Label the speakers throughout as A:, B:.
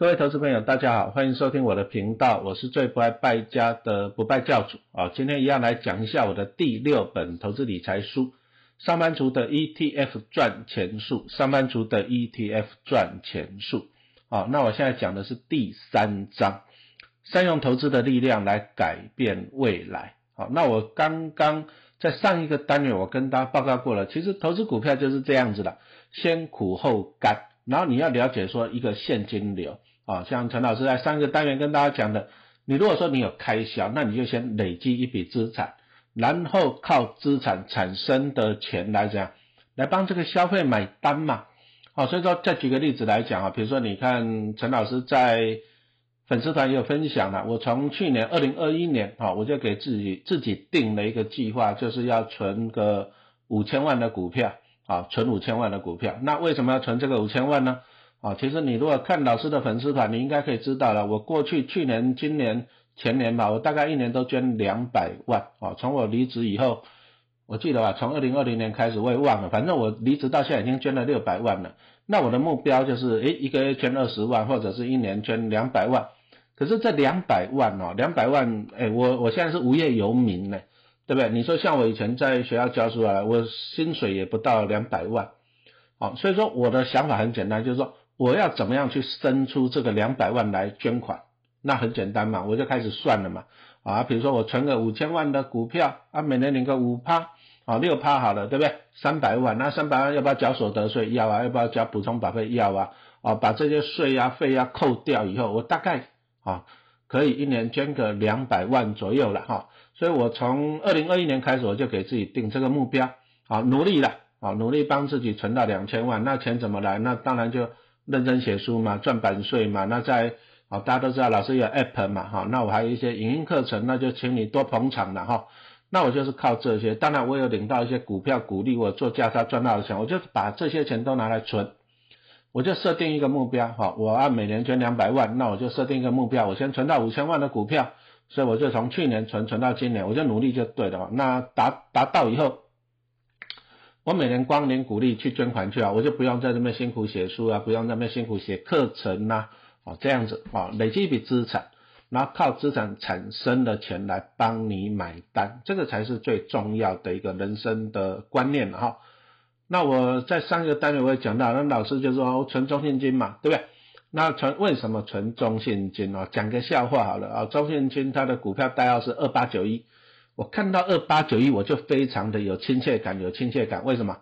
A: 各位投资朋友，大家好，欢迎收听我的频道，我是最不爱败家的不败教主啊。今天一样来讲一下我的第六本投资理财书《上班族的 ETF 赚钱术》，上班族的 ETF 赚钱术。好，那我现在讲的是第三章，善用投资的力量来改变未来。好，那我刚刚在上一个单元我跟大家报告过了，其实投资股票就是这样子的，先苦后甘，然后你要了解说一个现金流。啊，像陈老师在上一个单元跟大家讲的，你如果说你有开销，那你就先累积一笔资产，然后靠资产产生的钱来讲，来帮这个消费买单嘛。好，所以说再举个例子来讲啊，比如说你看陈老师在粉丝团也有分享了，我从去年二零二一年啊，我就给自己自己定了一个计划，就是要存个五千万的股票啊，存五千万的股票。那为什么要存这个五千万呢？啊，其实你如果看老师的粉丝团，你应该可以知道了。我过去去年、今年、前年吧，我大概一年都捐两百万。啊，从我离职以后，我记得吧，从二零二零年开始我也忘了，反正我离职到现在已经捐了六百万了。那我的目标就是，诶，一个月捐二十万，或者是一年捐两百万。可是这两百万哦，两百万，诶，我我现在是无业游民呢，对不对？你说像我以前在学校教书啊，我薪水也不到两百万。哦，所以说我的想法很简单，就是说。我要怎么样去生出这个两百万来捐款？那很简单嘛，我就开始算了嘛。啊，比如说我存个五千万的股票，啊，每年领个五趴，啊，六趴好了，对不对？三百万，那三百万要不要缴所得税？要啊，要不要缴补充保费？要啊。啊，把这些税啊、费啊扣掉以后，我大概啊可以一年捐个两百万左右了哈。所以我从二零二一年开始，我就给自己定这个目标，啊，努力了，啊，努力帮自己存到两千万。那钱怎么来？那当然就。认真写书嘛，赚版税嘛，那在啊，大家都知道老师有 app 嘛，哈，那我还有一些影音课程，那就请你多捧场了哈。那我就是靠这些，当然我有领到一些股票鼓励，我做价差赚到的钱，我就把这些钱都拿来存。我就设定一个目标，哈，我按每年捐两百万，那我就设定一个目标，我先存到五千万的股票，所以我就从去年存存到今年，我就努力就对了。那达达到以后。我每年光年鼓励去捐款去啊，我就不用在那边辛苦写书啊，不用那边辛苦写课程呐，哦这样子啊，累积一笔资产，然后靠资产产生的钱来帮你买单，这个才是最重要的一个人生的观念哈。那我在上一个单元我也讲到，那老师就说存中信金嘛，对不对？那存为什么存中信金哦？讲个笑话好了啊，中信金它的股票代号是二八九一。我看到二八九一，我就非常的有亲切感，有亲切感。为什么？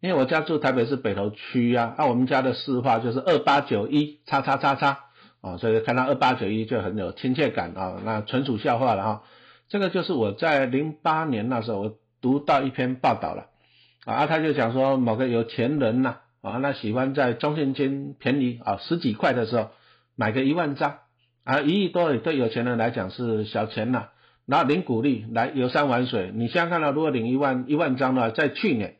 A: 因为我家住台北市北投区啊，那我们家的市话就是二八九一叉叉叉叉啊，所以看到二八九一就很有亲切感啊。那纯属笑话了哈。这个就是我在零八年那时候，我读到一篇报道了啊，他就讲说某个有钱人呐啊，那喜欢在中信金便宜啊十几块的时候买个一万张啊，一亿多对有钱人来讲是小钱呐。然后领股利来游山玩水，你现在看到如果领一万一万张的话，在去年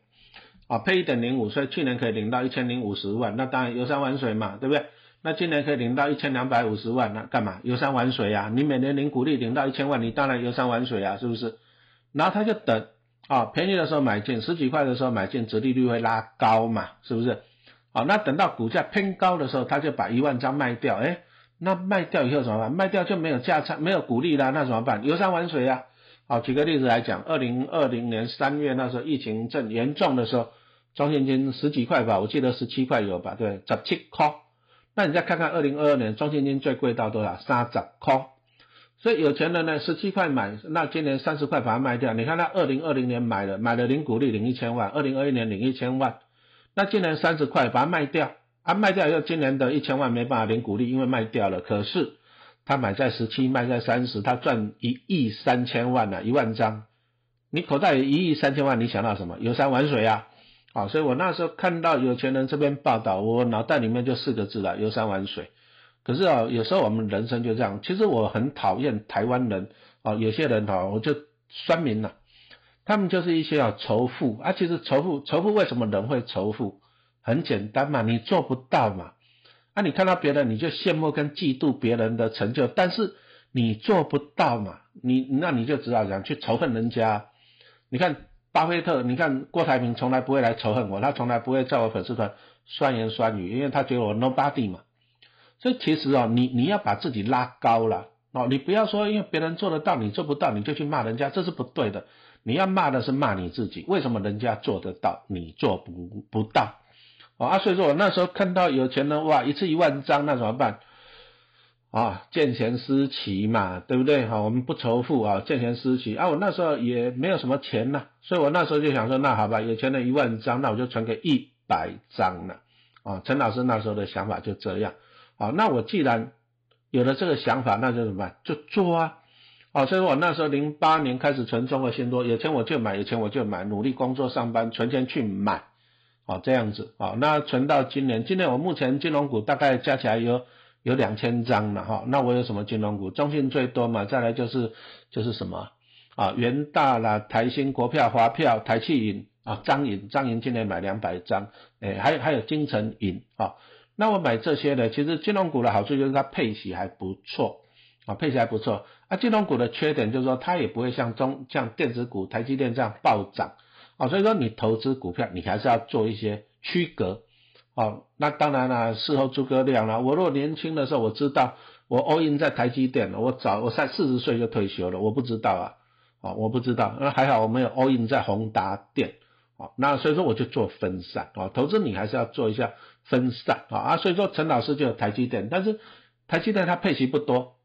A: 啊配一点零五，所以去年可以领到一千零五十万，那当然游山玩水嘛，对不对？那今年可以领到一千两百五十万，那干嘛游山玩水呀？你每年领股利领到一千万，你当然游山玩水啊，是不是？然后他就等啊便宜的时候买进，十几块的时候买进，折利率会拉高嘛，是不是？好，那等到股价偏高的时候，他就把一万张卖掉，哎。那卖掉以后怎么办？卖掉就没有价差，没有股利啦，那怎么办？游山玩水啊！好，举个例子来讲，二零二零年三月那时候疫情正严重的时候，中信金十几块吧，我记得十七块有吧？对，十七块。那你再看看二零二二年中信金最贵到多少？三十块。所以有钱人呢，十七块买，那今年三十块把它卖掉。你看他二零二零年买了，买了零股利领一千万，二零二一年领一千万，那今年三十块把它卖掉。他卖掉以后，今年的一千万没办法领股利，因为卖掉了。可是他买在十七，卖在三十，他赚一亿三千万呢，一万张。你口袋有一亿三千万，你想到什么？游山玩水啊！啊，所以我那时候看到有钱人这边报道，我脑袋里面就四个字了：游山玩水。可是啊，有时候我们人生就这样。其实我很讨厌台湾人啊，有些人哈，我就酸民了，他们就是一些啊仇富啊。其实仇富，仇富为什么人会仇富？很简单嘛，你做不到嘛，啊，你看到别人你就羡慕跟嫉妒别人的成就，但是你做不到嘛，你那你就只好讲去仇恨人家。你看巴菲特，你看郭台铭从来不会来仇恨我，他从来不会在我粉丝团酸言酸语，因为他觉得我 nobody 嘛。所以其实哦，你你要把自己拉高了哦，你不要说因为别人做得到你做不到，你就去骂人家，这是不对的。你要骂的是骂你自己，为什么人家做得到，你做不不到？啊，所以说我那时候看到有钱人哇，一次一万张，那怎么办？啊，见贤思齐嘛，对不对？哈，我们不仇富啊，见贤思齐啊。我那时候也没有什么钱呐，所以我那时候就想说，那好吧，有钱人一万张，那我就存个一百张了。啊，陈老师那时候的想法就这样。好，那我既然有了这个想法，那就怎么办？就做啊。好，所以我那时候零八年开始存中国信托，有钱我就买，有钱我就买，努力工作上班，存钱去买。哦，这样子。好，那存到今年，今年我目前金融股大概加起来有有两千张了哈。那我有什么金融股？中信最多嘛，再来就是就是什么啊？元大啦、台新、国票、华票、台气银啊、张银、张银今年买两百张，哎，还还有金城银啊。那我买这些呢，其实金融股的好处就是它配息还不错。啊，配起来不错。啊，金融股的缺点就是说，它也不会像中像电子股、台积电这样暴涨。啊，所以说你投资股票，你还是要做一些区隔。啊，那当然了，事后诸葛亮了。我如果年轻的时候，我知道我 all in 在台积电，我早我在四十岁就退休了，我不知道啊。啊，我不知道。那还好我没有 all in 在宏达电。啊，那所以说我就做分散。啊，投资你还是要做一下分散。啊啊，所以说陈老师就有台积电，但是台积电它配息不多。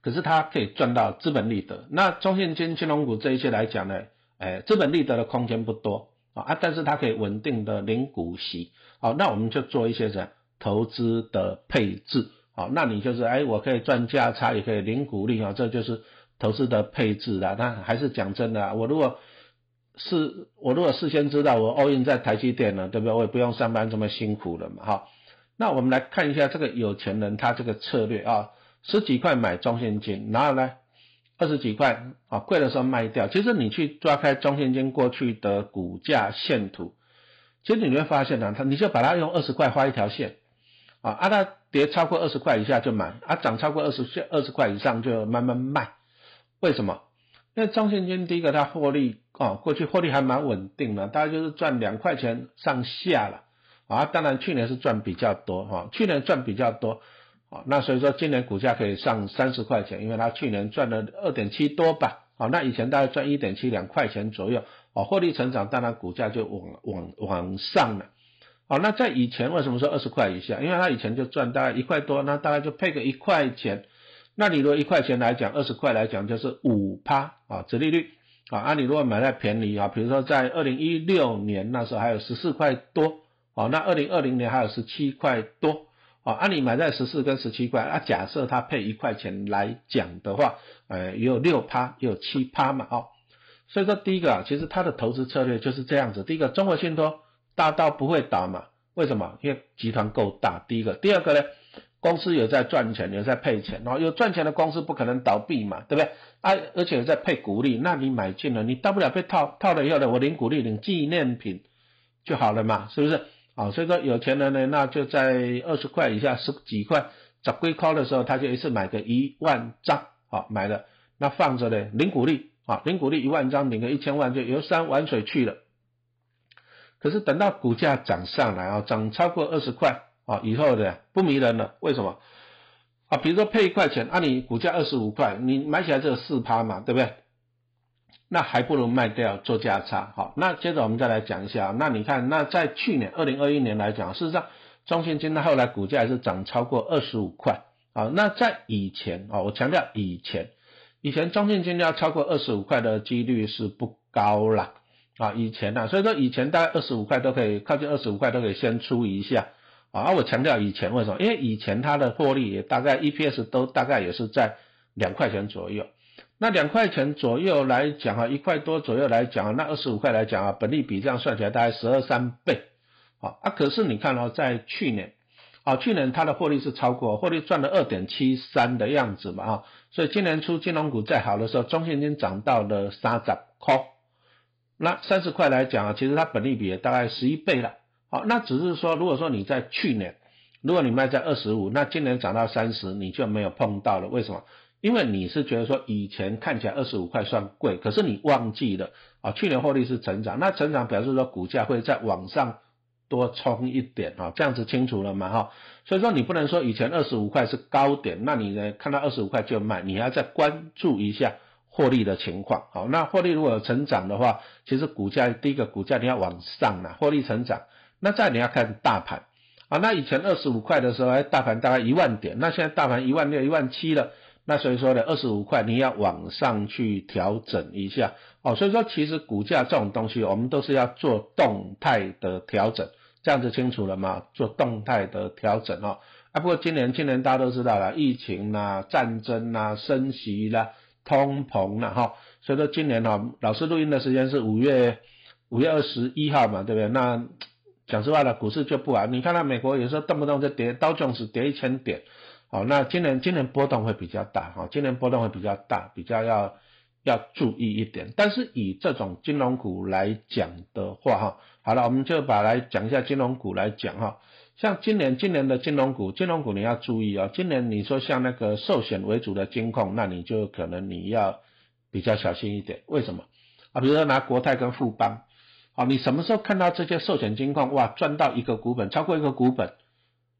A: 可是它可以赚到资本利得，那中信金、金融股这一些来讲呢，哎，资本利得的空间不多啊，但是它可以稳定的领股息，好，那我们就做一些什么投资的配置，好，那你就是哎，我可以赚价差，也可以领股利啊，这就是投资的配置啦。那还是讲真的，我如果是我如果事先知道我 all in 在台积电了，对不对？我也不用上班这么辛苦了嘛，哈。那我们来看一下这个有钱人他这个策略啊。十几块买中现金，然后呢，二十几块啊，贵的时候卖掉。其实你去抓开中现金过去的股价线图，其实你会发现呢，它你就把它用二十块画一条线啊，啊它跌超过二十块以下就买，啊涨超过二十二十块以上就慢慢卖。为什么？因为中现金第一个它获利啊，过去获利还蛮稳定的，大概就是赚两块钱上下了啊。当然去年是赚比较多哈，去年赚比较多。好，那所以说今年股价可以上三十块钱，因为它去年赚了二点七多吧。好，那以前大概赚一点七两块钱左右。哦，获利成长，当然股价就往往往上了。好，那在以前为什么说二十块以下？因为它以前就赚大概一块多，那大概就配个一块钱。那你如果一块钱来讲，二十块来讲就是五趴啊，折利率啊。啊，你如果买在便宜啊，比如说在二零一六年那时候还有十四块多，哦，那二零二零年还有十七块多。啊，按你买在十四跟十七块，啊，假设它配一块钱来讲的话，呃，也有六趴，也有七趴嘛，哦，所以说第一个啊，其实它的投资策略就是这样子。第一个，中国信托大到不会倒嘛？为什么？因为集团够大。第一个，第二个呢，公司有在赚钱，有在配钱，然后有赚钱的公司不可能倒闭嘛，对不对？啊，而且有在配股利，那你买进了，你大不了被套套了以后呢，我领股利，领纪念品就好了嘛，是不是？啊，所以说有钱人呢，那就在二十块以下，十几块找龟壳的时候，他就一次买个一万张，好买了，那放着呢，零股利，啊，零股利一万张，领个一千万就游山玩水去了。可是等到股价涨上来啊，涨超过二十块啊以后的不迷人了，为什么？啊，比如说配一块钱，啊你股价二十五块，你买起来只有四趴嘛，对不对？那还不如卖掉做价差，好，那接着我们再来讲一下，那你看，那在去年二零二一年来讲，事实上中信金它后来股价还是涨超过二十五块，啊，那在以前啊，我强调以前，以前中信金要超过二十五块的几率是不高啦，啊，以前呢，所以说以前大概二十五块都可以靠近二十五块都可以先出一下，啊，我强调以前为什么？因为以前它的获利也大概 EPS 都大概也是在两块钱左右。那两块钱左右来讲啊，一块多左右来讲啊，那二十五块来讲啊，本利比这样算起来大概十二三倍，好啊。可是你看哦，在去年，啊，去年它的获利是超过，获利赚了二点七三的样子嘛啊，所以今年初金融股再好的时候，中信金涨到了三十块，那三十块来讲啊，其实它本利比也大概十一倍了，好，那只是说，如果说你在去年，如果你卖在二十五，那今年涨到三十，你就没有碰到了，为什么？因为你是觉得说以前看起来二十五块算贵，可是你忘记了啊，去年获利是成长，那成长表示说股价会在往上多冲一点啊，这样子清楚了嘛哈？所以说你不能说以前二十五块是高点，那你呢看到二十五块就卖，你要再关注一下获利的情况。好，那获利如果成长的话，其实股价第一个股价你要往上了，获利成长，那再你要看大盘啊，那以前二十五块的时候，哎，大盘大概一万点，那现在大盘一万六、一万七了。那所以说呢，二十五块你要往上去调整一下哦。所以说，其实股价这种东西，我们都是要做动态的调整，这样子清楚了吗？做动态的调整哦。啊，不过今年今年大家都知道了，疫情啦、战争啦、升息啦、通膨啦哈。所以说今年哈，老师录音的时间是五月五月二十一号嘛，对不对？那讲实话了，股市就不好。你看到美国有时候动不动就跌，刀琼斯跌一千点。好，那今年今年波动会比较大哈，今年波动会比较大，比较要要注意一点。但是以这种金融股来讲的话哈，好了，我们就把来讲一下金融股来讲哈。像今年今年的金融股，金融股你要注意啊。今年你说像那个寿险为主的金控，那你就可能你要比较小心一点。为什么啊？比如说拿国泰跟富邦，好，你什么时候看到这些寿险金控哇赚到一个股本超过一个股本，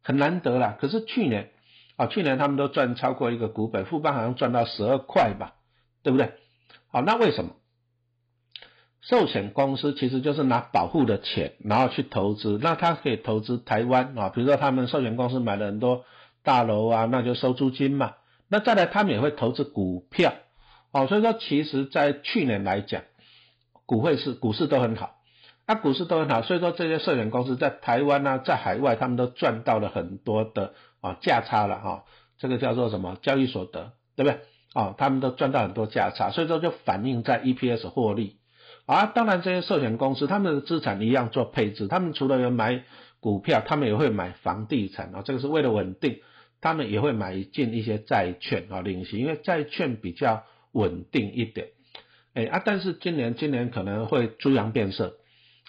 A: 很难得啦。可是去年。啊，去年他们都赚超过一个股本，富邦好像赚到十二块吧，对不对？好，那为什么？寿险公司其实就是拿保护的钱，然后去投资，那他可以投资台湾啊，比如说他们寿险公司买了很多大楼啊，那就收租金嘛。那再来，他们也会投资股票，哦，所以说其实在去年来讲，股会是股市都很好，啊股市都很好，所以说这些寿险公司在台湾呢，在海外他们都赚到了很多的。啊，价差了哈，这个叫做什么交易所得，对不对？啊，他们都赚到很多价差，所以说就反映在 EPS 获利。啊，当然这些寿险公司他们的资产一样做配置，他们除了有买股票，他们也会买房地产啊，这个是为了稳定，他们也会买进一些债券啊，领息，因为债券比较稳定一点。哎啊，但是今年今年可能会猪羊变色。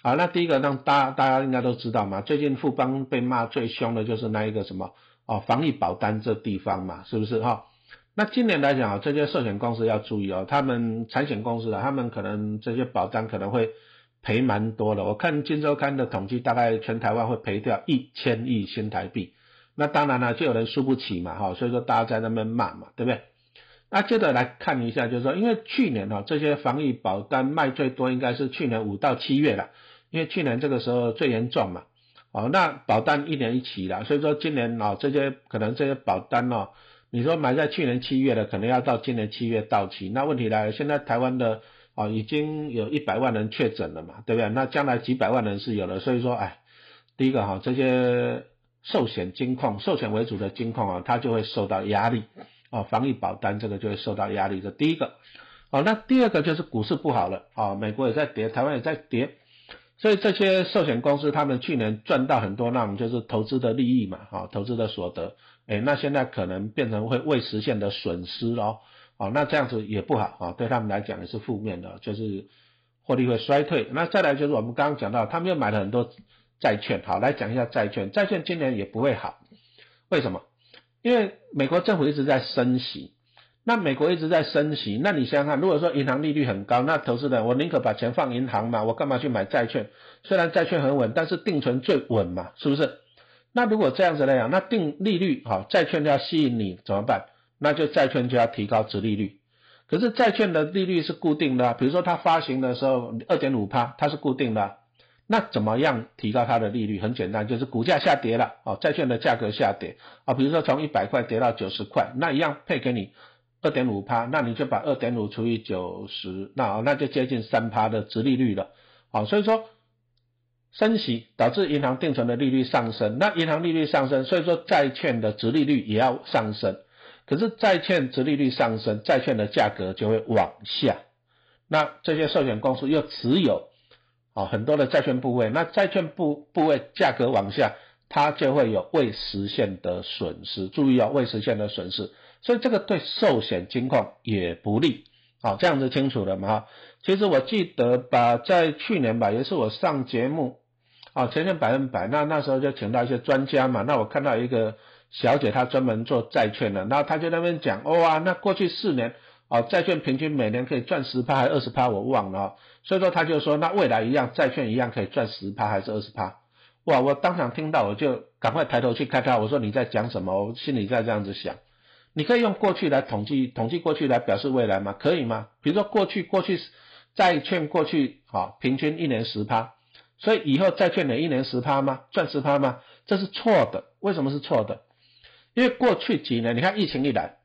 A: 好，那第一个让大大家应该都知道嘛，最近富邦被骂最凶的就是那一个什么。哦，防疫保单这地方嘛，是不是哈？那今年来讲啊，这些寿险公司要注意哦，他们产险公司啊，他们可能这些保单可能会赔蛮多的。我看金周刊的统计，大概全台湾会赔掉一千亿新台币。那当然了，就有人输不起嘛，哈，所以说大家在那边骂嘛，对不对？那接着来看一下，就是说，因为去年哈，这些防疫保单卖最多，应该是去年五到七月了，因为去年这个时候最严重嘛。哦，那保单一年一期了，所以说今年哦，这些可能这些保单哦，你说买在去年七月的，可能要到今年七月到期。那问题来了，现在台湾的哦，已经有一百万人确诊了嘛，对不对？那将来几百万人是有的，所以说，哎，第一个哈，这些寿险金控、寿险为主的金控啊，它就会受到压力哦，防疫保单这个就会受到压力。这第一个，哦，那第二个就是股市不好了啊，美国也在跌，台湾也在跌。所以这些寿险公司，他们去年赚到很多那我们就是投资的利益嘛，哈，投资的所得，哎，那现在可能变成会未实现的损失哦，哦，那这样子也不好啊，对他们来讲也是负面的，就是获利会衰退。那再来就是我们刚刚讲到，他们又买了很多债券，好，来讲一下债券，债券今年也不会好，为什么？因为美国政府一直在升息。那美国一直在升息，那你想想看，如果说银行利率很高，那投资人我宁可把钱放银行嘛，我干嘛去买债券？虽然债券很稳，但是定存最稳嘛，是不是？那如果这样子来讲，那定利率好，债券就要吸引你怎么办？那就债券就要提高值利率。可是债券的利率是固定的，比如说它发行的时候二点五趴，它是固定的，那怎么样提高它的利率？很简单，就是股价下跌了，哦，债券的价格下跌啊，比如说从一百块跌到九十块，那一样配给你。二点五趴，那你就把二点五除以九十，那那就接近三趴的值利率了。好，所以说升息导致银行定存的利率上升，那银行利率上升，所以说债券的值利率也要上升。可是债券值利率上升，债券的价格就会往下。那这些寿险公司又持有啊很多的债券部位，那债券部部位价格往下，它就会有未实现的损失。注意啊，未实现的损失。所以这个对寿险金控也不利，好，这样子清楚了吗？其实我记得吧，在去年吧，也是我上节目，啊，前年百分百，那那时候就请到一些专家嘛，那我看到一个小姐，她专门做债券的，那她就那边讲，哇，那过去四年，啊，债券平均每年可以赚十趴还是二十趴，我忘了，所以说她就说，那未来一样，债券一样可以赚十趴还是二十趴，哇，我当场听到我就赶快抬头去看他，我说你在讲什么？我心里在这样子想。你可以用过去来统计，统计过去来表示未来吗？可以吗？比如说过去，过去债券过去好平均一年十趴，所以以后债券能一年十趴吗？赚十趴吗？这是错的。为什么是错的？因为过去几年，你看疫情一来，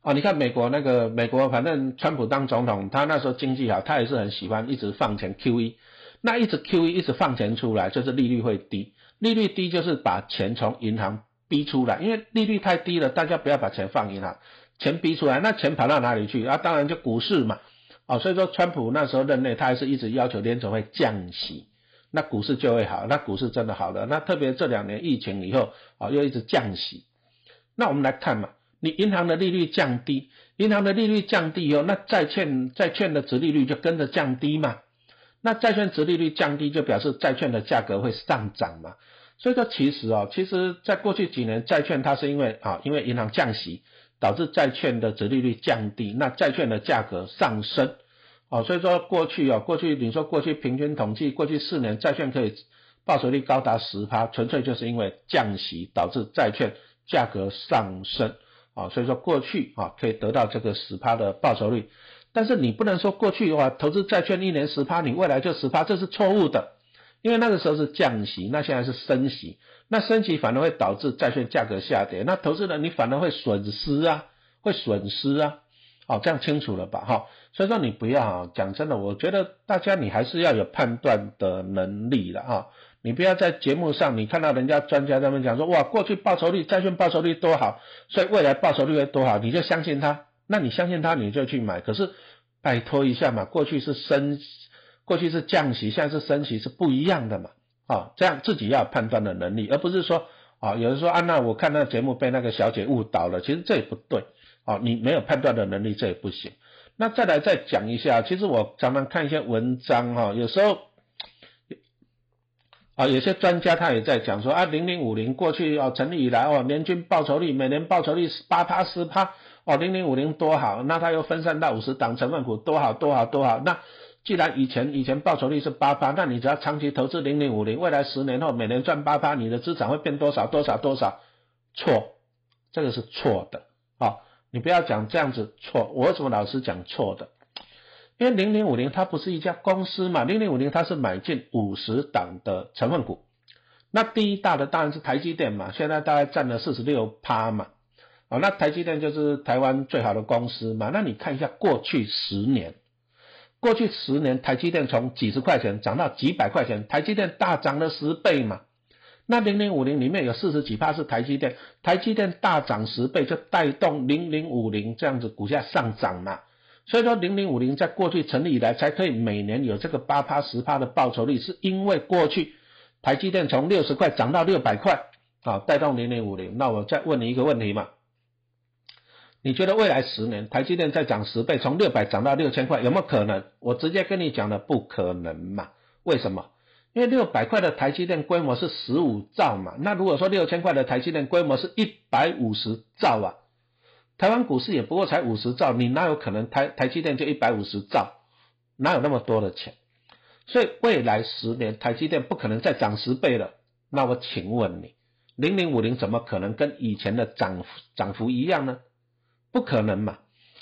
A: 啊，你看美国那个美国，反正川普当总统，他那时候经济好，他也是很喜欢一直放钱 QE，那一直 QE 一直放钱出来，就是利率会低，利率低就是把钱从银行。逼出来，因为利率太低了，大家不要把钱放银行，钱逼出来，那钱跑到哪里去？啊，当然就股市嘛，哦，所以说川普那时候任内，他还是一直要求联储会降息，那股市就会好，那股市真的好了，那特别这两年疫情以后，啊，又一直降息，那我们来看嘛，你银行的利率降低，银行的利率降低以后，那债券债券的值利率就跟着降低嘛，那债券值利率降低，就表示债券的价格会上涨嘛。所以说，其实啊，其实在过去几年，债券它是因为啊，因为银行降息，导致债券的折利率降低，那债券的价格上升，哦，所以说过去啊，过去你说过去平均统计，过去四年债券可以报酬率高达十趴，纯粹就是因为降息导致债券价格上升，啊，所以说过去啊可以得到这个十趴的报酬率，但是你不能说过去的话投资债券一年十趴，你未来就十趴，这是错误的。因为那个时候是降息，那现在是升息，那升息反而会导致债券价格下跌，那投资人你反而会损失啊，会损失啊，好，这样清楚了吧？哈，所以说你不要讲真的，我觉得大家你还是要有判断的能力的啊，你不要在节目上你看到人家专家他们讲说哇，过去报酬率债券报酬率多好，所以未来报酬率会多好，你就相信他，那你相信他你就去买，可是拜托一下嘛，过去是升。过去是降息，现在是升息，是不一样的嘛？啊，这样自己要判断的能力，而不是说啊，有人说啊，那我看那节目被那个小姐误导了，其实这也不对啊，你没有判断的能力，这也不行。那再来再讲一下，其实我常常看一些文章哈，有时候啊，有些专家他也在讲说啊，零零五零过去哦成立以来哦，年均报酬率每年报酬率是八趴十趴哦，零零五零多好，那它又分散到五十档成分股多好多好多好，那。既然以前以前报酬率是八八，那你只要长期投资零零五零，未来十年后每年赚八八，你的资产会变多少多少多少？错，这个是错的啊！你不要讲这样子错，我为什么老是讲错的？因为零零五零它不是一家公司嘛，零零五零它是买进五十档的成分股，那第一大的当然是台积电嘛，现在大概占了四十六趴嘛，哦，那台积电就是台湾最好的公司嘛，那你看一下过去十年。过去十年，台积电从几十块钱涨到几百块钱，台积电大涨了十倍嘛。那零零五零里面有四十几趴是台积电，台积电大涨十倍就带动零零五零这样子股价上涨嘛。所以说零零五零在过去成立以来才可以每年有这个八趴十趴的报酬率，是因为过去台积电从六十块涨到六百块啊，带动零零五零。那我再问你一个问题嘛？你觉得未来十年台积电再涨十倍，从六百涨到六千块，有没有可能？我直接跟你讲的不可能嘛？为什么？因为六百块的台积电规模是十五兆嘛，那如果说六千块的台积电规模是一百五十兆啊，台湾股市也不过才五十兆，你哪有可能台台积电就一百五十兆？哪有那么多的钱？所以未来十年台积电不可能再涨十倍了。那我请问你，零零五零怎么可能跟以前的涨涨幅一样呢？不可能嘛，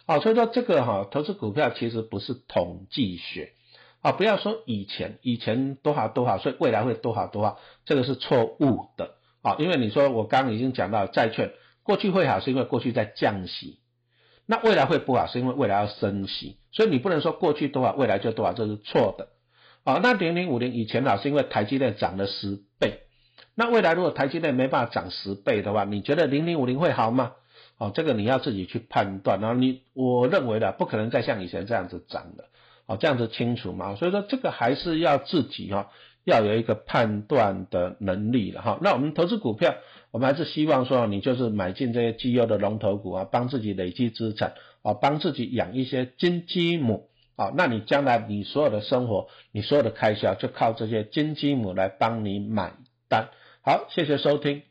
A: 啊，所以说这个哈，投资股票其实不是统计学，啊，不要说以前以前多好多好，所以未来会多好多好，这个是错误的，啊，因为你说我刚刚已经讲到债券过去会好，是因为过去在降息，那未来会不好，是因为未来要升息，所以你不能说过去多少，未来就多少，这是错的，啊，那零零五零以前好是因为台积电涨了十倍，那未来如果台积电没办法涨十倍的话，你觉得零零五零会好吗？哦，这个你要自己去判断，然后你我认为的不可能再像以前这样子涨的，哦，这样子清楚嘛？所以说这个还是要自己哈，要有一个判断的能力了哈。那我们投资股票，我们还是希望说你就是买进这些绩优的龙头股啊，帮自己累积资产啊，帮自己养一些金鸡母啊，那你将来你所有的生活，你所有的开销就靠这些金鸡母来帮你买单。好，谢谢收听。